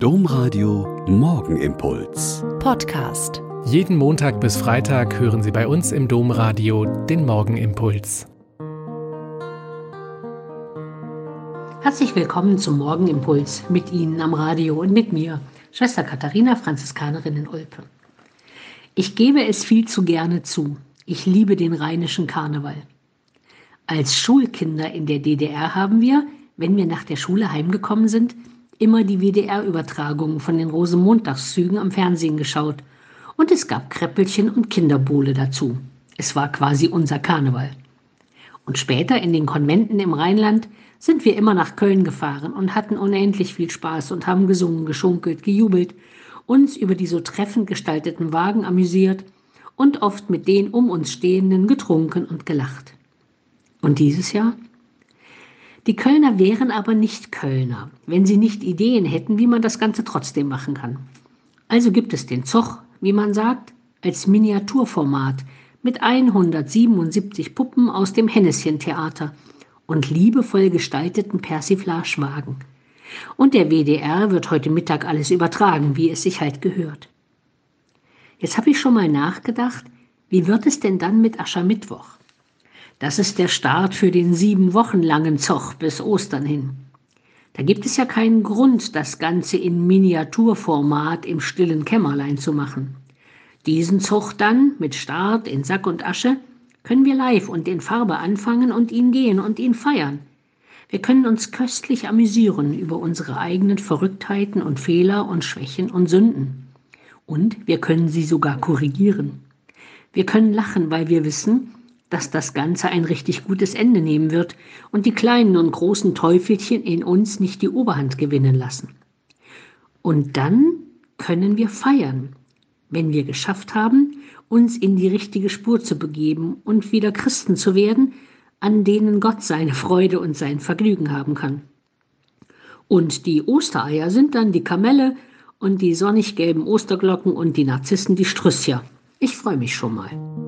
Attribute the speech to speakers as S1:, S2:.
S1: Domradio Morgenimpuls.
S2: Podcast.
S3: Jeden Montag bis Freitag hören Sie bei uns im Domradio den Morgenimpuls.
S4: Herzlich willkommen zum Morgenimpuls mit Ihnen am Radio und mit mir, Schwester Katharina, Franziskanerin in Olpe. Ich gebe es viel zu gerne zu. Ich liebe den rheinischen Karneval. Als Schulkinder in der DDR haben wir, wenn wir nach der Schule heimgekommen sind, immer die WDR-Übertragungen von den Rosenmontagszügen am Fernsehen geschaut. Und es gab Kreppelchen und Kinderbohle dazu. Es war quasi unser Karneval. Und später in den Konventen im Rheinland sind wir immer nach Köln gefahren und hatten unendlich viel Spaß und haben gesungen, geschunkelt, gejubelt, uns über die so treffend gestalteten Wagen amüsiert und oft mit den um uns Stehenden getrunken und gelacht. Und dieses Jahr? Die Kölner wären aber nicht Kölner, wenn sie nicht Ideen hätten, wie man das Ganze trotzdem machen kann. Also gibt es den Zoch, wie man sagt, als Miniaturformat mit 177 Puppen aus dem Henneschen-Theater und liebevoll gestalteten Persiflagewagen. Und der WDR wird heute Mittag alles übertragen, wie es sich halt gehört. Jetzt habe ich schon mal nachgedacht, wie wird es denn dann mit Aschermittwoch? Das ist der Start für den sieben Wochen langen Zoch bis Ostern hin. Da gibt es ja keinen Grund, das Ganze in Miniaturformat im stillen Kämmerlein zu machen. Diesen Zoch dann mit Start in Sack und Asche können wir live und in Farbe anfangen und ihn gehen und ihn feiern. Wir können uns köstlich amüsieren über unsere eigenen Verrücktheiten und Fehler und Schwächen und Sünden. Und wir können sie sogar korrigieren. Wir können lachen, weil wir wissen, dass das Ganze ein richtig gutes Ende nehmen wird und die kleinen und großen Teufelchen in uns nicht die Oberhand gewinnen lassen. Und dann können wir feiern, wenn wir geschafft haben, uns in die richtige Spur zu begeben und wieder Christen zu werden, an denen Gott seine Freude und sein Vergnügen haben kann. Und die Ostereier sind dann die Kamelle und die sonnig gelben Osterglocken und die Narzissen die Strüssia. Ich freue mich schon mal.